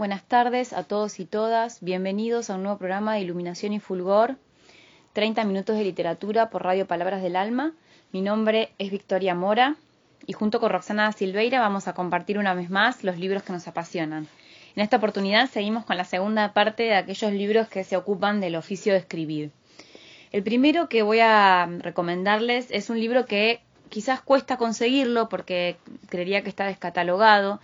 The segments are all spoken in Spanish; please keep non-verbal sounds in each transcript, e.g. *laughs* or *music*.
Buenas tardes a todos y todas. Bienvenidos a un nuevo programa de Iluminación y Fulgor, 30 minutos de literatura por Radio Palabras del Alma. Mi nombre es Victoria Mora y junto con Roxana Silveira vamos a compartir una vez más los libros que nos apasionan. En esta oportunidad seguimos con la segunda parte de aquellos libros que se ocupan del oficio de escribir. El primero que voy a recomendarles es un libro que quizás cuesta conseguirlo porque creería que está descatalogado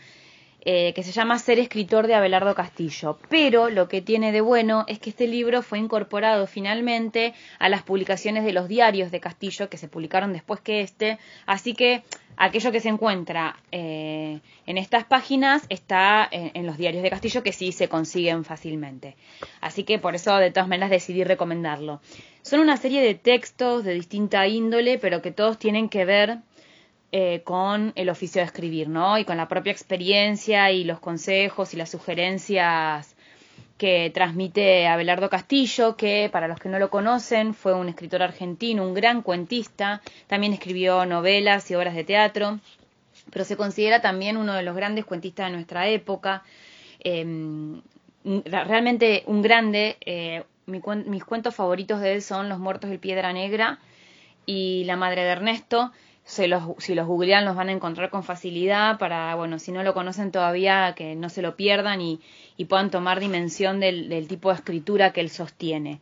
eh, que se llama Ser escritor de Abelardo Castillo. Pero lo que tiene de bueno es que este libro fue incorporado finalmente a las publicaciones de los diarios de Castillo, que se publicaron después que este. Así que aquello que se encuentra eh, en estas páginas está en, en, los diarios de Castillo, que sí se consiguen fácilmente. Así que por eso, de todas maneras, decidí recomendarlo. Son una serie de textos de distinta índole, pero que todos tienen que ver eh, con el oficio de escribir, ¿no? Y con la propia experiencia y los consejos y las sugerencias que transmite Abelardo Castillo, que para los que no lo conocen fue un escritor argentino, un gran cuentista, también escribió novelas y obras de teatro, pero se considera también uno de los grandes cuentistas de nuestra época, eh, realmente un grande. Eh, mi, mis cuentos favoritos de él son Los muertos de Piedra Negra y La madre de Ernesto, los, si los googlean los van a encontrar con facilidad para, bueno, si no lo conocen todavía, que no se lo pierdan y, puedan tomar dimensión del, tipo de escritura que él sostiene.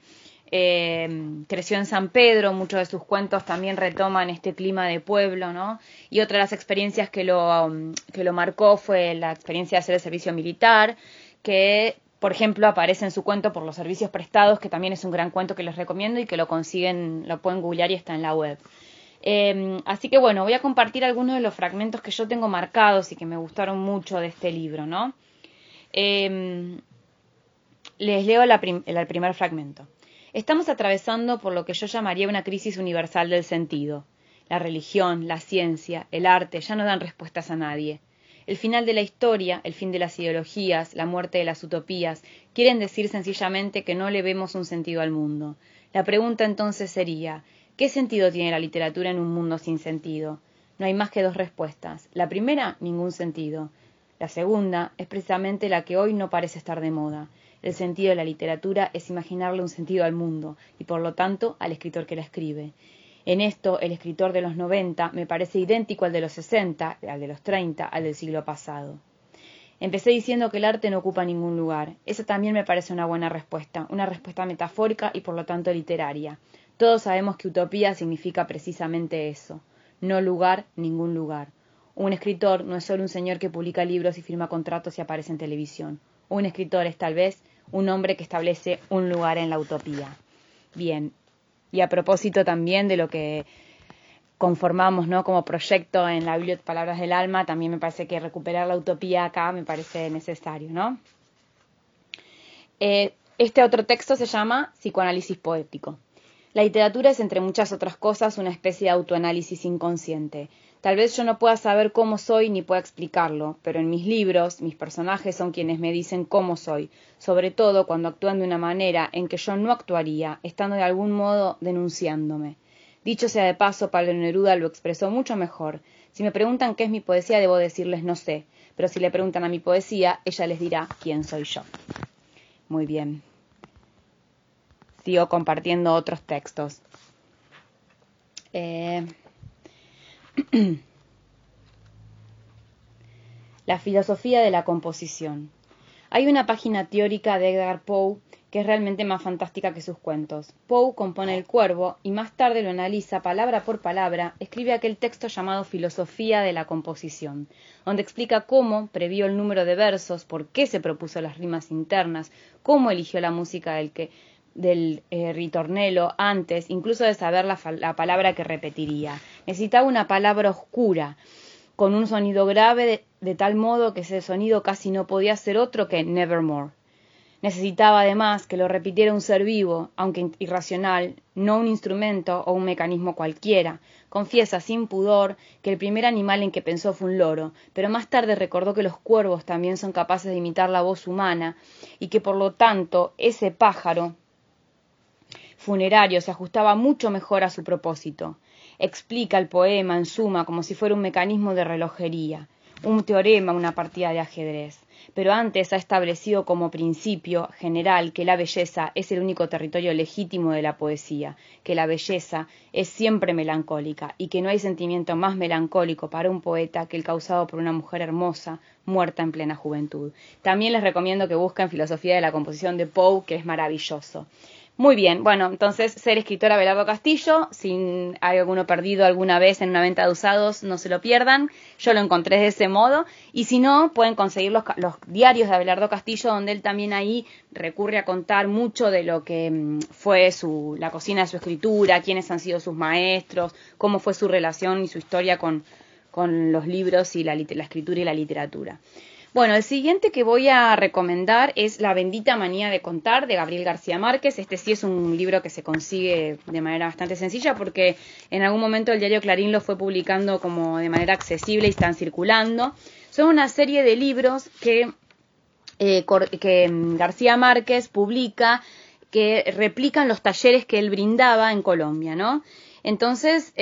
Eh, creció en San Pedro, muchos de sus cuentos también retoman este clima de pueblo, ¿no? Y otra de las experiencias que lo, que lo marcó fue la experiencia de hacer el servicio militar, que por ejemplo, aparece en su cuento por los servicios prestados, que también es un gran cuento que les recomiendo y que lo consiguen, lo pueden googlear y está en la web. Em, así que bueno, voy a compartir algunos de los fragmentos que yo tengo marcados y que me gustaron mucho de este libro, ¿no? Em, les leo el primer fragmento. Estamos atravesando por lo que yo llamaría una crisis universal del sentido. La religión, la ciencia, el arte ya no dan respuestas a nadie. El final de la historia, el fin de las ideologías, la muerte de las utopías, quieren decir sencillamente que no le vemos un sentido al mundo. La pregunta entonces sería, ¿Qué sentido tiene la literatura en un mundo sin sentido? No hay más que dos respuestas. La primera, ningún sentido. La segunda es precisamente la que hoy no parece estar de moda. El sentido de la literatura es imaginarle un sentido al mundo y por lo tanto al escritor que la escribe. En esto, el escritor de los 90 me parece idéntico al de los 60, al de los 30, al del siglo pasado. Empecé diciendo que el arte no ocupa ningún lugar. Esa también me parece una buena respuesta, una respuesta metafórica y por lo tanto literaria. Todos sabemos que utopía significa precisamente eso, no lugar, ningún lugar. Un escritor no es solo un señor que publica libros y firma contratos y aparece en televisión. Un escritor es tal vez un hombre que establece un lugar en la utopía. Bien, y a propósito también de lo que conformamos ¿no? como proyecto en la Biblioteca Palabras del Alma, también me parece que recuperar la utopía acá me parece necesario. ¿no? Eh, este otro texto se llama Psicoanálisis Poético. La literatura es, entre muchas otras cosas, una especie de autoanálisis inconsciente. Tal vez yo no pueda saber cómo soy ni pueda explicarlo, pero en mis libros mis personajes son quienes me dicen cómo soy, sobre todo cuando actúan de una manera en que yo no actuaría, estando de algún modo denunciándome. Dicho sea de paso, Pablo Neruda lo expresó mucho mejor. Si me preguntan qué es mi poesía, debo decirles no sé, pero si le preguntan a mi poesía, ella les dirá quién soy yo. Muy bien sigo compartiendo otros textos. Eh, *clears throat* la filosofía de la composición. Hay una página teórica de Edgar Poe que es realmente más fantástica que sus cuentos. Poe compone El Cuervo y más tarde lo analiza palabra por palabra, escribe aquel texto llamado Filosofía de la Composición, donde explica cómo previó el número de versos, por qué se propuso las rimas internas, cómo eligió la música del que del eh, ritornelo antes, incluso de saber la, la, palabra que repetiría. Necesitaba una palabra oscura, con un sonido grave, de, de tal modo que ese sonido casi no podía ser otro que nevermore. Necesitaba además que lo repitiera un ser vivo, aunque irracional, no un instrumento o un mecanismo cualquiera. Confiesa sin pudor que el primer animal en que pensó fue un loro, pero más tarde recordó que los cuervos también son capaces de imitar la voz humana y que por lo tanto ese pájaro funerario se ajustaba mucho mejor a su propósito. Explica el poema, en suma, como si fuera un mecanismo de relojería. un teorema, una partida de ajedrez pero antes ha establecido como principio general que la belleza es el único territorio legítimo de la poesía, que la belleza es siempre melancólica y que no hay sentimiento más melancólico para un poeta que el causado por una mujer hermosa muerta en plena juventud. También les recomiendo que busquen Filosofía de la Composición de Poe, que es maravilloso. Muy bien, bueno, entonces ser escritora Abelardo Castillo, si hay alguno perdido alguna vez en una venta de usados, no se lo pierdan, yo lo encontré de ese modo, y si no, pueden conseguir los, diarios de Abelardo Castillo, donde él también ahí recurre a contar mucho de lo que mm, fue su, la cocina de su escritura, quiénes han sido sus maestros, cómo fue su relación y su historia con, con los libros y la, la escritura y la literatura. Bueno, el siguiente que voy a recomendar es La bendita manía de contar de Gabriel García Márquez. Este sí es un libro que se consigue de manera bastante sencilla porque en algún momento el diario Clarín lo fue publicando como de manera accesible y están circulando. Son una serie de libros que, eh, mm, García Márquez publica que replican los talleres que él brindaba en Colombia, ¿no? Entonces,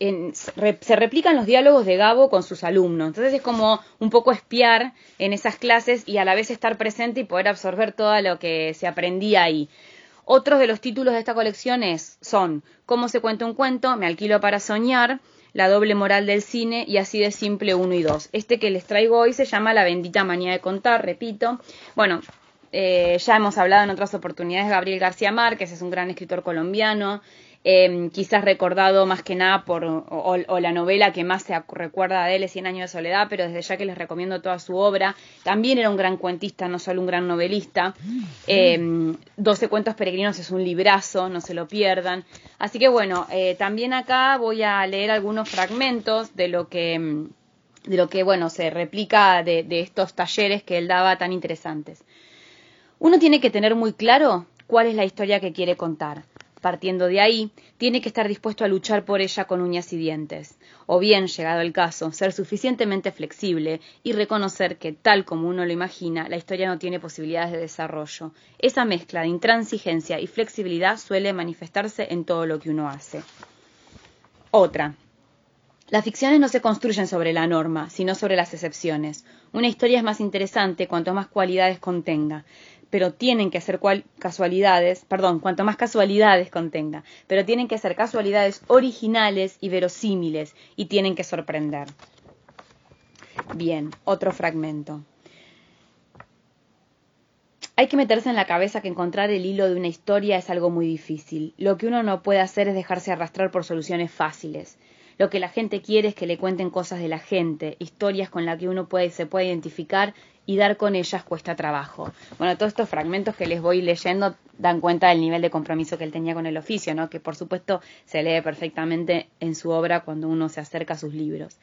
em, se replican los diálogos de Gabo con sus alumnos. Entonces es como un poco espiar en esas clases y a la vez estar presente y poder absorber todo lo que se aprendía ahí. Otros de los títulos de esta colección son Cómo se cuenta un cuento, Me alquilo para soñar, La doble moral del cine y así de simple uno y dos. Este que les traigo hoy se llama La bendita manía de contar, repito. Bueno, eh, ya hemos hablado en otras oportunidades de Gabriel García Márquez, es un gran escritor colombiano, Em, quizás recordado más que nada por o, la novela que más se recuerda de él es Cien años de soledad, pero desde ya que les recomiendo toda su obra. También era un gran cuentista, no solo un gran novelista. Eh, Doce cuentos peregrinos es un librazo, no se lo pierdan. Así que bueno, eh, también acá voy a leer algunos fragmentos de lo que de lo que bueno se replica de estos talleres que él daba tan interesantes. Uno tiene que tener muy claro cuál es la historia que quiere contar. Partiendo de ahí, tiene que estar dispuesto a luchar por ella con uñas y dientes, o bien, llegado el caso, ser suficientemente flexible y reconocer que, tal como uno lo imagina, la historia no tiene posibilidades de desarrollo. Esa mezcla de intransigencia y flexibilidad suele manifestarse en todo lo que uno hace. Otra. Las ficciones no se construyen sobre la norma, sino sobre las excepciones. Una historia es más interesante cuanto más cualidades contenga pero tienen que ser casualidades, perdón, cuanto más casualidades contenga, pero tienen que ser casualidades originales y verosímiles y tienen que sorprender. Bien, otro fragmento. Hay que meterse en la cabeza que encontrar el hilo de una historia es algo muy difícil. Lo que uno no puede hacer es dejarse arrastrar por soluciones fáciles. Lo que la gente quiere es que le cuenten cosas de la gente, historias con las que uno puede, se puede identificar y dar con ellas cuesta trabajo. Bueno, todos estos fragmentos que les voy leyendo dan cuenta del nivel de compromiso que él tenía con el oficio, ¿no? que por supuesto se lee perfectamente en su obra cuando uno se acerca a sus libros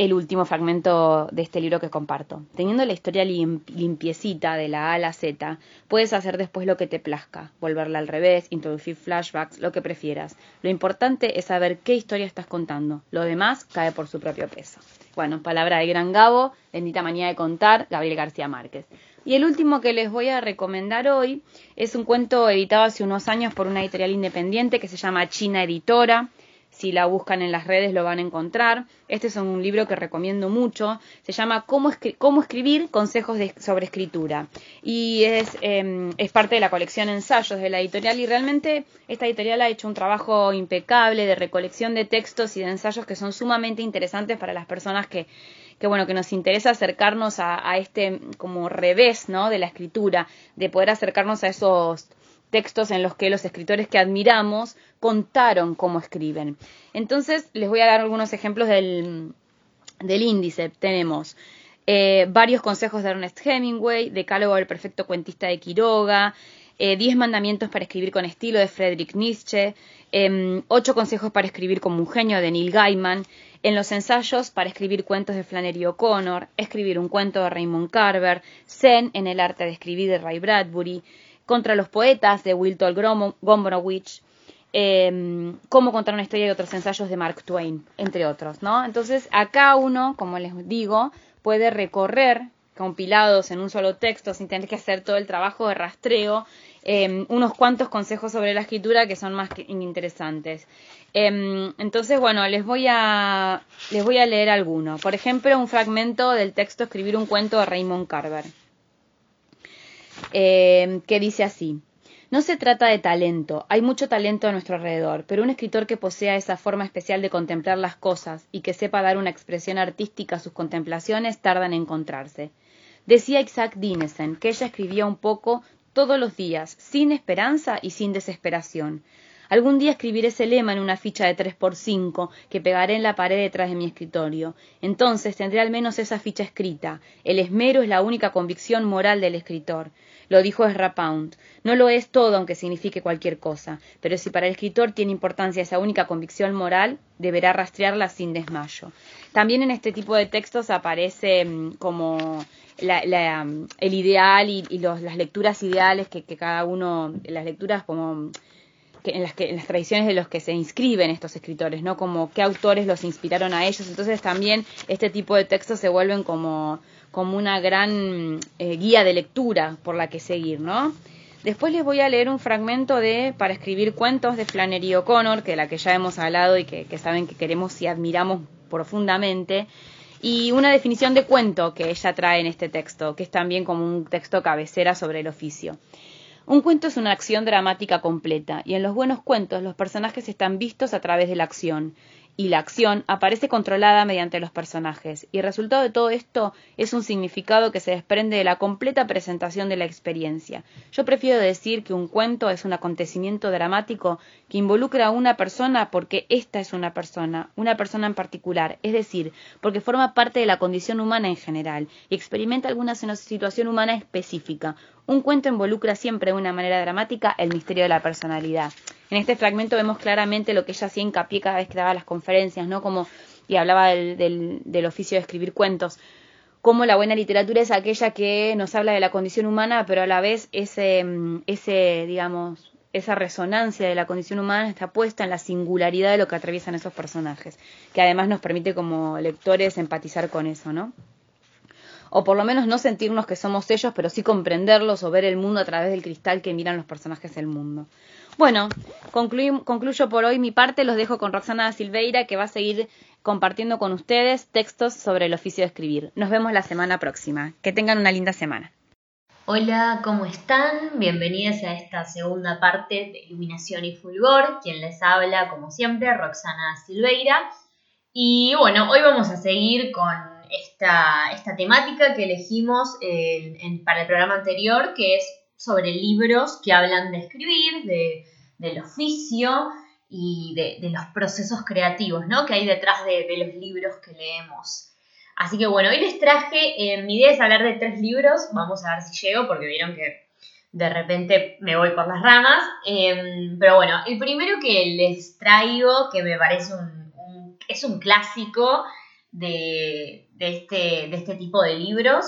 el último fragmento de este libro que comparto. Teniendo la historia limpiecita de la A a la Z, puedes hacer después lo que te plazca, volverla al revés, introducir flashbacks, lo que prefieras. Lo importante es saber qué historia estás contando. Lo demás cae por su propio peso. Bueno, palabra de Gran Gabo, bendita manía de contar, Gabriel García Márquez. Y el último que les voy a recomendar hoy es un cuento editado hace unos años por una editorial independiente que se llama China Editora. Si la buscan en las redes lo van a encontrar. Este es un libro que recomiendo mucho. Se llama Cómo, escribir consejos sobre escritura. Y es, em, es parte de la colección Ensayos de la editorial. Y realmente esta editorial ha hecho un trabajo impecable de recolección de textos y de ensayos que son sumamente interesantes para las personas que, que bueno, que nos interesa acercarnos a, a, este como revés, ¿no? De la escritura, de poder acercarnos a esos textos en los que los escritores que admiramos contaron cómo escriben. Entonces, les voy a dar algunos ejemplos del, índice. Tenemos eh, varios consejos de Ernest Hemingway, Decálogo del perfecto cuentista de Quiroga, eh, Diez mandamientos para escribir con estilo de Friedrich Nietzsche, em, Ocho consejos para escribir como un genio de Neil Gaiman, en los ensayos para escribir cuentos de Flannery O'Connor, escribir un cuento de Raymond Carver, Zen en el arte de escribir de Ray Bradbury, contra los poetas de Wilton Gombrowicz, eh, cómo contar una historia y otros ensayos de Mark Twain, entre otros, ¿no? Entonces, acá uno, como les digo, puede recorrer compilados en un solo texto sin tener que hacer todo el trabajo de rastreo, em, unos cuantos consejos sobre la escritura que son más interesantes. Em, entonces, bueno, les voy, a, les voy a leer alguno. Por ejemplo, un fragmento del texto Escribir un cuento de Raymond Carver, em, que dice así. No se trata de talento, hay mucho talento a nuestro alrededor, pero un escritor que posea esa forma especial de contemplar las cosas y que sepa dar una expresión artística a sus contemplaciones tarda en encontrarse. Decía Isaac Dinesen que ella escribía un poco todos los días, sin esperanza y sin desesperación. Algún día escribiré ese lema en una ficha de tres por cinco que pegaré en la pared detrás de mi escritorio. Entonces tendré al menos esa ficha escrita. El esmero es la única convicción moral del escritor. Lo dijo Ezra Pound. No lo es todo, aunque signifique cualquier cosa, pero si para el escritor tiene importancia esa única convicción moral, deberá rastrearla sin desmayo. También en este tipo de textos aparece mm, como mm, el ideal y, las lecturas ideales que, que, cada uno, las lecturas como en, las que, en las tradiciones de los que se inscriben estos escritores, ¿no? Como qué autores los inspiraron a ellos. Entonces también este tipo de textos se vuelven como, como una gran eh, guía de lectura por la que seguir, ¿no? Después les voy a leer un fragmento de Para escribir cuentos de Flannery O'Connor, que de la que ya hemos hablado y que, que saben que queremos y admiramos profundamente, y una definición de cuento que ella trae en este texto, que es también como un texto cabecera sobre el oficio. Un cuento es una acción dramática completa, y en los buenos cuentos los personajes están vistos a través de la acción, y la acción aparece controlada mediante los personajes, y el resultado de todo esto es un significado que se desprende de la completa presentación de la experiencia. Yo prefiero decir que un cuento es un acontecimiento dramático que involucra a una persona porque ésta es una persona, una persona en particular, es decir, porque forma parte de la condición humana en general y experimenta alguna situación humana específica. Un cuento involucra siempre de una manera dramática el misterio de la personalidad. En este fragmento vemos claramente lo que ella hacía hincapié cada vez que daba las conferencias, ¿no? Como, y hablaba del, del, oficio de escribir cuentos. Cómo la buena literatura es aquella que nos habla de la condición humana, pero a la vez ese, ese digamos, esa resonancia de la condición humana está puesta en la singularidad de lo que atraviesan esos personajes, que además nos permite como lectores empatizar con eso, ¿no? O por lo menos no sentirnos que somos ellos, pero sí comprenderlos o ver el mundo a través del cristal que miran los personajes del mundo. Bueno, concluyo por hoy mi parte, los dejo con Roxana Silveira que va a seguir compartiendo con ustedes textos sobre el oficio de escribir. Nos vemos la semana próxima. Que tengan una linda semana. Hola, ¿cómo están? Bienvenidos a esta segunda parte de Iluminación y Fulgor. Quien les habla, como siempre, Roxana Silveira. Y bueno, hoy vamos a seguir con esta, esta temática que elegimos para el programa anterior, que es sobre libros que hablan de escribir, de, del oficio y de, los procesos creativos ¿no? que hay detrás de, los libros que leemos. Así que bueno, hoy les traje, eh, mi idea es hablar de tres libros, vamos a ver si llego porque vieron que de repente me voy por las ramas, em, pero bueno, el primero que les traigo, que me parece un, es un clásico de, este, de este tipo de libros,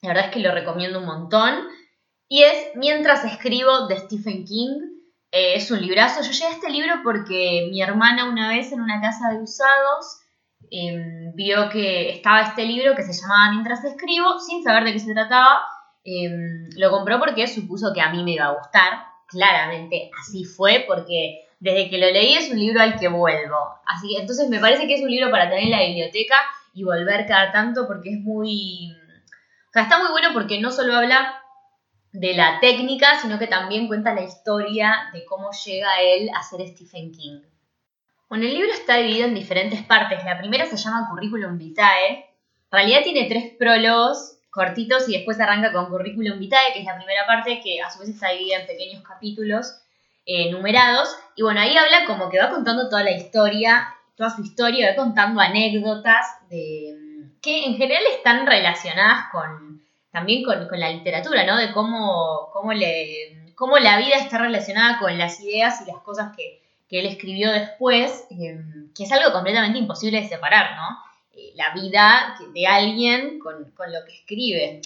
la verdad es que lo recomiendo un montón, y es Mientras escribo de Stephen King. Eh, es un librazo. Yo llegué a este libro porque mi hermana una vez en una casa de usados em, vio que estaba este libro que se llamaba Mientras escribo, sin saber de qué se trataba. Em, lo compró porque supuso que a mí me iba a gustar. Claramente así fue porque desde que lo leí es un libro al que vuelvo. Así que entonces me parece que es un libro para tener en la biblioteca y volver cada tanto porque es muy... O sea, está muy bueno porque no solo habla de la técnica, sino que también cuenta la historia de cómo llega él a ser Stephen King. Bueno, el libro está dividido en diferentes partes. La primera se llama Curriculum Vitae. En realidad tiene tres prólogos cortitos y después arranca con Curriculum Vitae, que es la primera parte que a su vez está dividida en pequeños capítulos eh, numerados. Y bueno, ahí habla como que va contando toda la historia, toda su historia, va contando anécdotas de, que en general están relacionadas con también con, la literatura, ¿no? De cómo, cómo, le, cómo la vida está relacionada con las ideas y las cosas que, él escribió después, em, que es algo completamente imposible de separar, ¿no? Eh, la vida de alguien con, lo que escribe.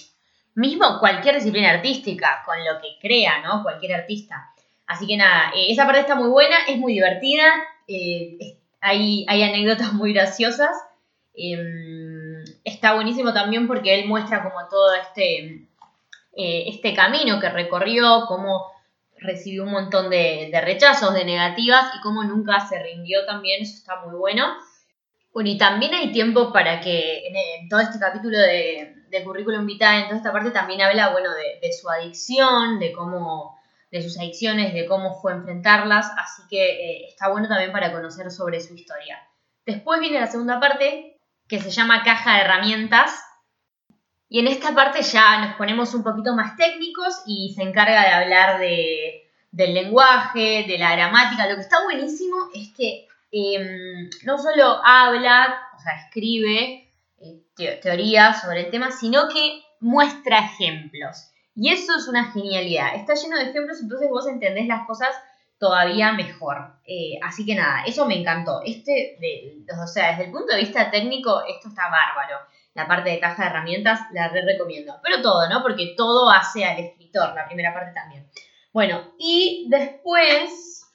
Mismo cualquier disciplina artística, con lo que crea, ¿no? Cualquier artista. Así que nada, eh, esa parte está muy buena, es muy divertida, eh, hay, hay anécdotas muy graciosas. Está buenísimo también porque él muestra como todo este, eh, este camino que recorrió, cómo recibió un montón de, rechazos, de negativas y cómo nunca se rindió también, eso está muy bueno. Bueno, y también hay tiempo para que en, todo este capítulo de, de currículum vitae, en toda esta parte también habla, bueno, de, su adicción, de cómo, de sus adicciones, de cómo fue enfrentarlas, así que eh, está bueno también para conocer sobre su historia. Después viene la segunda parte, que se llama caja de herramientas, y en esta parte ya nos ponemos un poquito más técnicos y se encarga de hablar de, del lenguaje, de la gramática. Lo que está buenísimo es que em, no solo habla, o sea, escribe eh, teorías sobre el tema, sino que muestra ejemplos. Y eso es una genialidad. Está lleno de ejemplos, entonces vos entendés las cosas todavía mejor. Eh, así que nada, eso me encantó. Este, de, o sea, desde el punto de vista técnico, esto está bárbaro la parte de caja de herramientas la re recomiendo. Pero todo, ¿no? Porque todo hace al escritor, la primera parte también. Bueno, y después,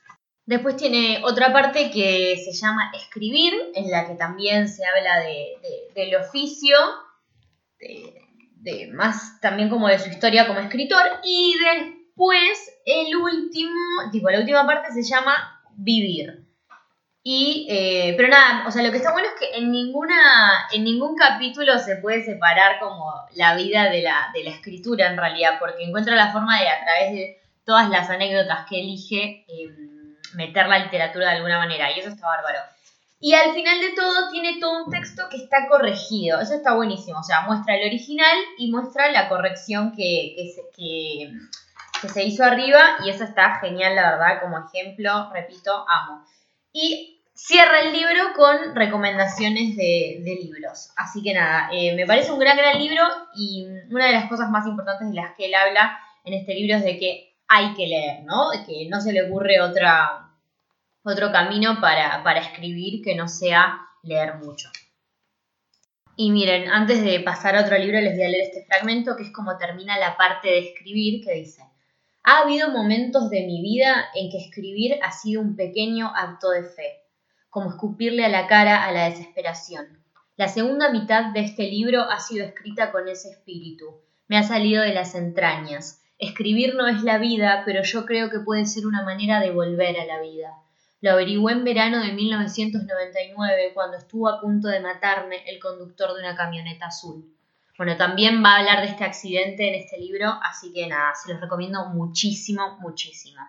después tiene otra parte que se llama escribir, en la que también se habla de, del oficio, de, más también como de su historia como escritor. Y después, el último, tipo, la última parte se llama vivir. Y, eh, pero nada, o sea, lo que está bueno es que en ninguna, en ningún capítulo se puede separar como la vida de la, de la escritura en realidad, porque encuentra la forma de a través de todas las anécdotas que elige em, meter la literatura de alguna manera, y eso está bárbaro. Y al final de todo tiene todo un texto que está corregido, eso está buenísimo, o sea, muestra el original y muestra la corrección que, que, que, que se hizo arriba, y eso está genial, la verdad, como ejemplo, repito, amo. Y cierra el libro con recomendaciones de, libros. Así que nada, eh, me parece un gran, gran libro y una de las cosas más importantes de las que él habla en este libro es de que hay que leer, ¿no? Que no se le ocurre otra, otro camino para, para escribir que no sea leer mucho. Y miren, antes de pasar a otro libro les voy a leer este fragmento que es como termina la parte de escribir que dice, ha habido momentos de mi vida en que escribir ha sido un pequeño acto de fe, como escupirle a la cara a la desesperación. La segunda mitad de este libro ha sido escrita con ese espíritu. Me ha salido de las entrañas. Escribir no es la vida, pero yo creo que puede ser una manera de volver a la vida. Lo averigué en verano de 1999, cuando estuvo a punto de matarme el conductor de una camioneta azul. Bueno, también va a hablar de este accidente en este libro, así que nada, se los recomiendo muchísimo, muchísimo.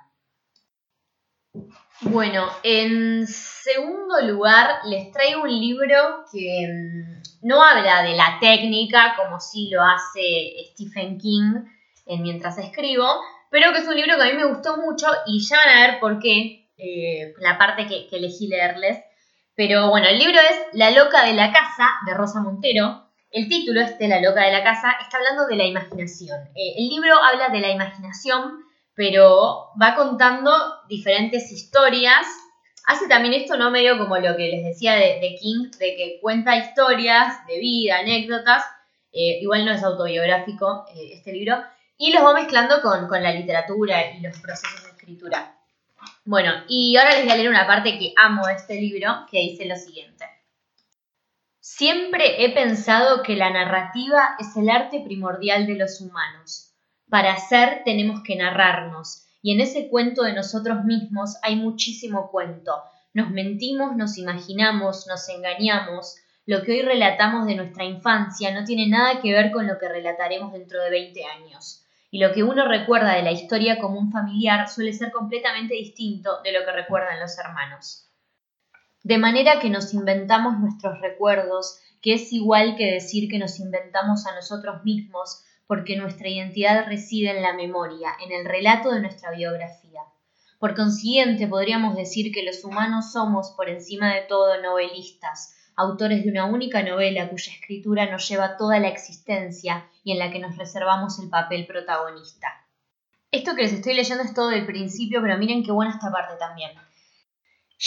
Bueno, en segundo lugar les traigo un libro que mm, no habla de la técnica como sí lo hace Stephen King en Mientras escribo, pero que es un libro que a mí me gustó mucho y ya van a ver por qué, eh, la parte que, elegí leerles. Pero bueno, el libro es La loca de la casa de Rosa Montero. El título este, La loca de la casa, está hablando de la imaginación. Eh, el libro habla de la imaginación, pero va contando diferentes historias. Hace también esto, ¿no? Medio como lo que les decía de, King, de que cuenta historias de vida, anécdotas. Eh, igual no es autobiográfico eh, este libro. Y los va mezclando con, con la literatura y los procesos de escritura. Bueno, y ahora les voy a leer una parte que amo de este libro, que dice lo siguiente. Siempre he pensado que la narrativa es el arte primordial de los humanos. Para ser tenemos que narrarnos, y en ese cuento de nosotros mismos hay muchísimo cuento. Nos mentimos, nos imaginamos, nos engañamos. Lo que hoy relatamos de nuestra infancia no tiene nada que ver con lo que relataremos dentro de 20 años. Y lo que uno recuerda de la historia como un familiar suele ser completamente distinto de lo que recuerdan los hermanos. De manera que nos inventamos nuestros recuerdos, que es igual que decir que nos inventamos a nosotros mismos, porque nuestra identidad reside en la memoria, en el relato de nuestra biografía. Por consiguiente, podríamos decir que los humanos somos, por encima de todo, novelistas, autores de una única novela cuya escritura nos lleva toda la existencia y en la que nos reservamos el papel protagonista. Esto que les estoy leyendo es todo del principio, pero miren qué buena esta parte también.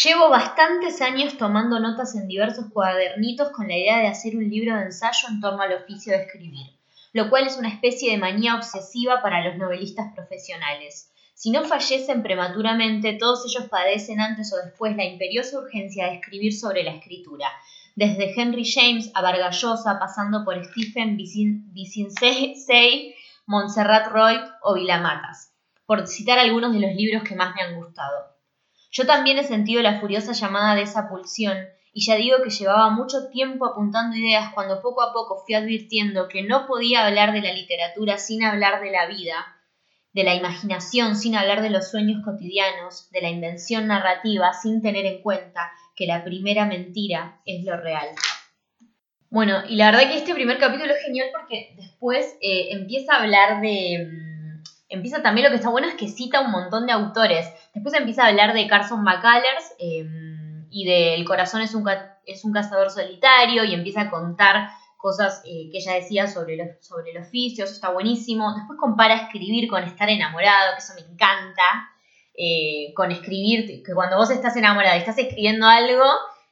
Llevo bastantes años tomando notas en diversos cuadernitos con la idea de hacer un libro de ensayo en torno al oficio de escribir, lo cual es una especie de manía obsesiva para los novelistas profesionales. Si no fallecen prematuramente, todos ellos padecen antes o después la imperiosa urgencia de escribir sobre la escritura, desde Henry James a Vargallosa, pasando por Stephen Vicensey, Montserrat Roy o Vilamatas. por citar algunos de los libros que más me han gustado. Yo también he sentido la furiosa llamada de esa pulsión, y ya digo que llevaba mucho tiempo apuntando ideas cuando poco a poco fui advirtiendo que no podía hablar de la literatura sin hablar de la vida, de la imaginación sin hablar de los sueños cotidianos, de la invención narrativa sin tener en cuenta que la primera mentira es lo real. Bueno, y la verdad que este primer capítulo es genial porque después eh, empieza a hablar de... Empieza también lo que está bueno es que cita un montón de autores. Después empieza a hablar de Carson McCullers em, y de El corazón es un, es un cazador solitario y empieza a contar cosas eh, que ella decía sobre, los, sobre el oficio, eso está buenísimo. Después compara escribir con estar enamorado, que eso me encanta. Eh, con escribir, que cuando vos estás enamorada y estás escribiendo algo,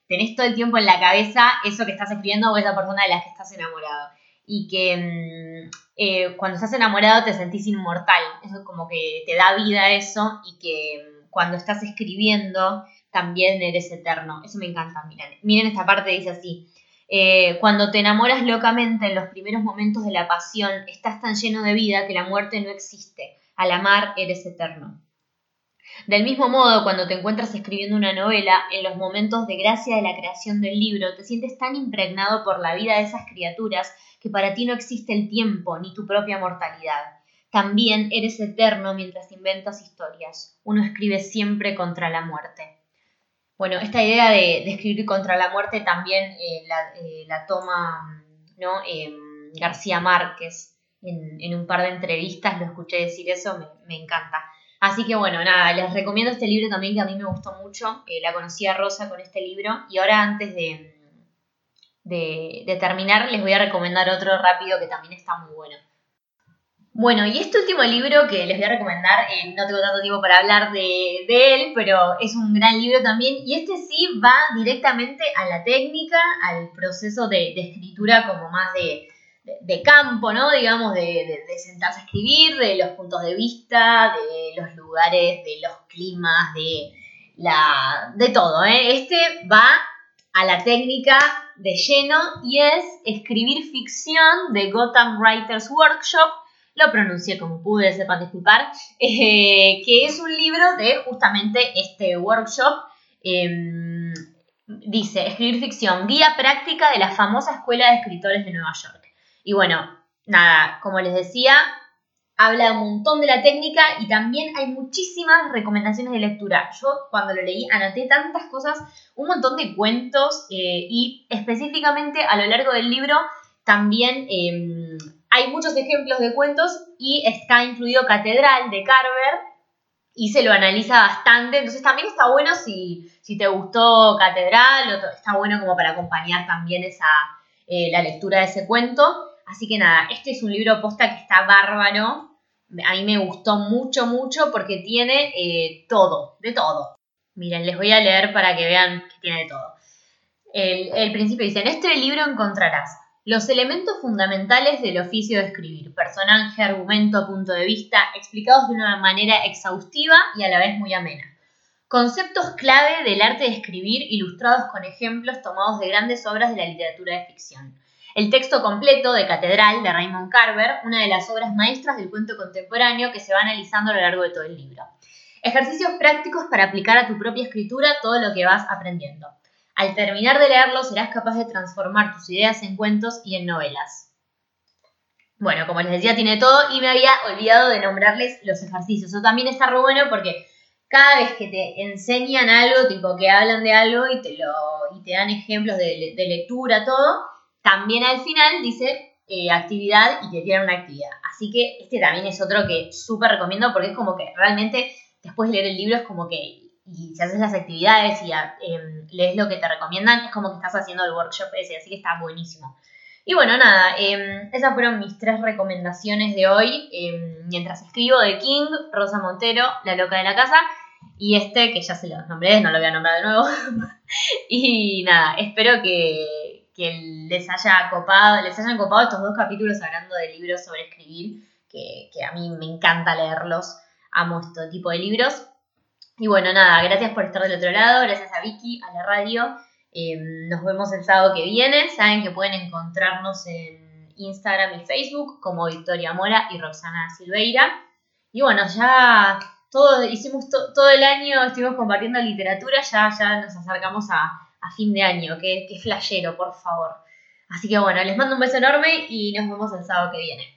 tenés todo el tiempo en la cabeza eso que estás escribiendo o esa persona de la que estás enamorado. Y que mm, eh, cuando estás enamorado te sentís inmortal, eso como que te da vida eso y que mm, cuando estás escribiendo también eres eterno. Eso me encanta, miren. Miren esta parte, dice así. Eh, cuando te enamoras locamente en los primeros momentos de la pasión, estás tan lleno de vida que la muerte no existe. Al amar eres eterno. Del mismo modo, cuando te encuentras escribiendo una novela, en los momentos de gracia de la creación del libro, te sientes tan impregnado por la vida de esas criaturas que para ti no existe el tiempo ni tu propia mortalidad. También eres eterno mientras inventas historias. Uno escribe siempre contra la muerte. Bueno, esta idea de, escribir contra la muerte también eh, eh, la, toma ¿no? Em, García Márquez en, un par de entrevistas, lo escuché decir eso, me, encanta. Así que bueno, nada, les recomiendo este libro también que a mí me gustó mucho. Eh, la conocí a Rosa con este libro y ahora antes de, de terminar les voy a recomendar otro rápido que también está muy bueno. Bueno, y este último libro que les voy a recomendar, eh, no tengo tanto tiempo para hablar de, él, pero es un gran libro también. Y este sí va directamente a la técnica, al proceso de, escritura como más de, campo, ¿no? Digamos, de, sentarse a escribir, de los puntos de vista, de los lugares, de los climas, de la. de todo, ¿eh? Este va a la técnica de lleno y es escribir ficción de Gotham Writers Workshop lo pronuncié como pude, sepan disculpar, *laughs* eh, que es un libro de justamente este workshop. Em, dice, escribir ficción, guía práctica de la famosa escuela de escritores de Nueva York. Y bueno, nada, como les decía, habla un montón de la técnica y también hay muchísimas recomendaciones de lectura. Yo cuando lo leí anoté tantas cosas, un montón de cuentos eh, y específicamente a lo largo del libro también em, hay muchos ejemplos de cuentos y está incluido Catedral de Carver y se lo analiza bastante. Entonces también está bueno si, si te gustó Catedral, está bueno como para acompañar también esa, eh, la lectura de ese cuento. Así que nada, este es un libro posta que está bárbaro. A mí me gustó mucho, mucho porque tiene eh, todo, de todo. Miren, les voy a leer para que vean que tiene de todo. El, el principio dice, en este libro encontrarás los elementos fundamentales del oficio de escribir, personaje, argumento, punto de vista, explicados de una manera exhaustiva y a la vez muy amena. Conceptos clave del arte de escribir ilustrados con ejemplos tomados de grandes obras de la literatura de ficción. El texto completo de Catedral de Raymond Carver, una de las obras maestras del cuento contemporáneo que se va analizando a lo largo de todo el libro. Ejercicios prácticos para aplicar a tu propia escritura todo lo que vas aprendiendo. Al terminar de leerlo serás capaz de transformar tus ideas en cuentos y en novelas. Bueno, como les decía, tiene todo y me había olvidado de nombrarles los ejercicios. Eso también está re bueno porque cada vez que te enseñan algo, tipo que hablan de algo y te, lo, y te dan ejemplos de, lectura, todo, también al final dice eh, actividad y te tiran una actividad. Así que este también es otro que súper recomiendo porque es como que realmente después de leer el libro es como que y si haces las actividades y em, lees lo que te recomiendan, es como que estás haciendo el workshop ese, así que está buenísimo. Y bueno, nada, em, esas fueron mis tres recomendaciones de hoy. Em, mientras escribo de King, Rosa Montero, La Loca de la Casa, y este que ya se los nombré, no lo voy a nombrar de nuevo. *laughs* y nada, espero que, que, les haya copado, les hayan copado estos dos capítulos hablando de libros sobre escribir, que, que a mí me encanta leerlos, amo este tipo de libros. Y bueno, nada, gracias por estar del otro lado, gracias a Vicky, a la radio. Em, nos vemos el sábado que viene. Saben que pueden encontrarnos en Instagram y Facebook como Victoria Mora y Roxana Silveira. Y bueno, ya todo, hicimos todo el año, estuvimos compartiendo literatura, ya, ya nos acercamos a, fin de año, que, que flashero, por favor. Así que bueno, les mando un beso enorme y nos vemos el sábado que viene.